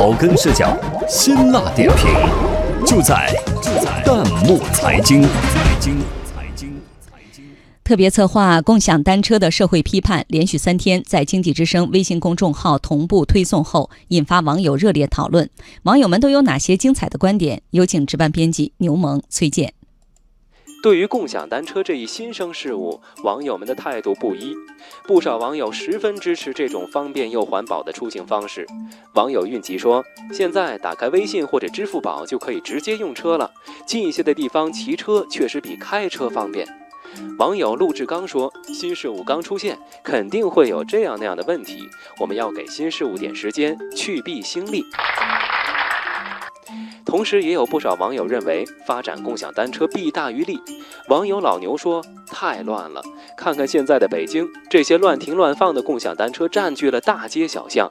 草根视角，辛辣点评，就在就在弹幕财经。财经财经财经。特别策划共享单车的社会批判，连续三天在经济之声微信公众号同步推送后，引发网友热烈讨论。网友们都有哪些精彩的观点？有请值班编辑牛萌、崔健。对于共享单车这一新生事物，网友们的态度不一。不少网友十分支持这种方便又环保的出行方式。网友运吉说：“现在打开微信或者支付宝就可以直接用车了，近一些的地方骑车确实比开车方便。”网友陆志刚说：“新事物刚出现，肯定会有这样那样的问题，我们要给新事物点时间，去弊兴利。”同时，也有不少网友认为发展共享单车弊大于利。网友老牛说：“太乱了，看看现在的北京，这些乱停乱放的共享单车占据了大街小巷。”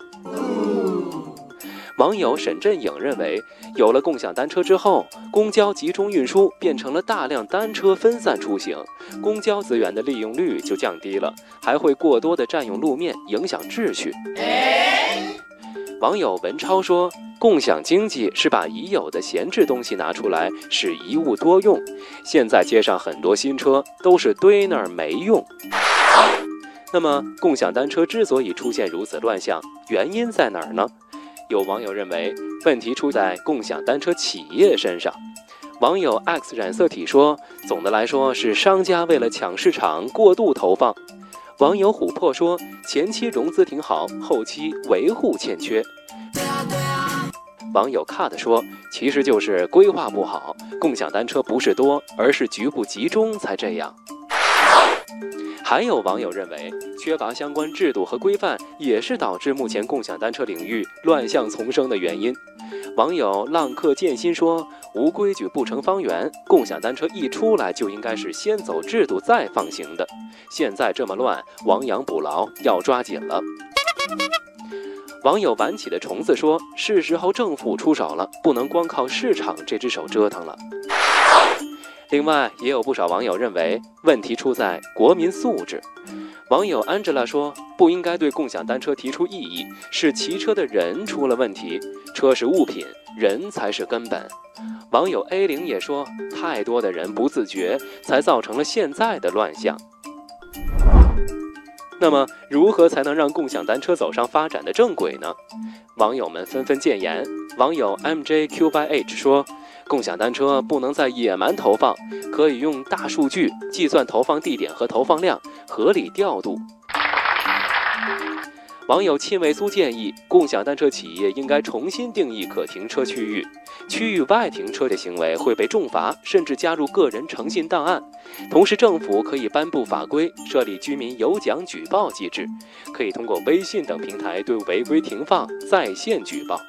网友沈振颖认为，有了共享单车之后，公交集中运输变成了大量单车分散出行，公交资源的利用率就降低了，还会过多的占用路面，影响秩序。网友文超说：“共享经济是把已有的闲置东西拿出来，使一物多用。现在街上很多新车都是堆那儿没用。那么，共享单车之所以出现如此乱象，原因在哪儿呢？有网友认为，问题出在共享单车企业身上。网友 X 染色体说：“总的来说，是商家为了抢市场过度投放。”网友琥珀说：“前期融资挺好，后期维护欠缺。”网友 cut 说：“其实就是规划不好，共享单车不是多，而是局部集中才这样。”还有网友认为，缺乏相关制度和规范，也是导致目前共享单车领域乱象丛生的原因。网友浪客剑心说：“无规矩不成方圆，共享单车一出来就应该是先走制度再放行的。现在这么乱，亡羊补牢要抓紧了。”网友玩起的虫子说：“是时候政府出手了，不能光靠市场这只手折腾了。”另外，也有不少网友认为问题出在国民素质。网友 Angela 说：“不应该对共享单车提出异议，是骑车的人出了问题。车是物品，人才是根本。”网友 A 零也说：“太多的人不自觉，才造成了现在的乱象。”那么，如何才能让共享单车走上发展的正轨呢？网友们纷纷建言。网友 MJQYH 说。共享单车不能在野蛮投放，可以用大数据计算投放地点和投放量，合理调度。网友亲卫苏建议，共享单车企业应该重新定义可停车区域，区域外停车的行为会被重罚，甚至加入个人诚信档案。同时，政府可以颁布法规，设立居民有奖举报机制，可以通过微信等平台对违规停放在线举报。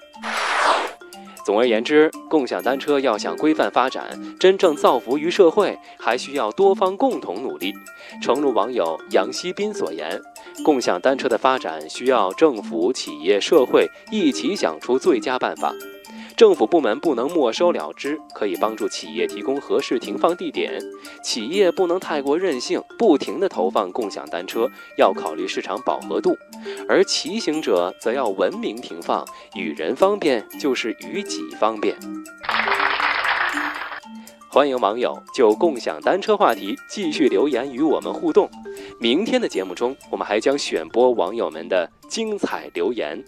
总而言之，共享单车要想规范发展，真正造福于社会，还需要多方共同努力。诚如网友杨希斌所言，共享单车的发展需要政府、企业、社会一起想出最佳办法。政府部门不能没收了之，可以帮助企业提供合适停放地点。企业不能太过任性，不停地投放共享单车，要考虑市场饱和度。而骑行者则要文明停放，与人方便就是与己方便。欢迎网友就共享单车话题继续留言与我们互动。明天的节目中，我们还将选播网友们的精彩留言。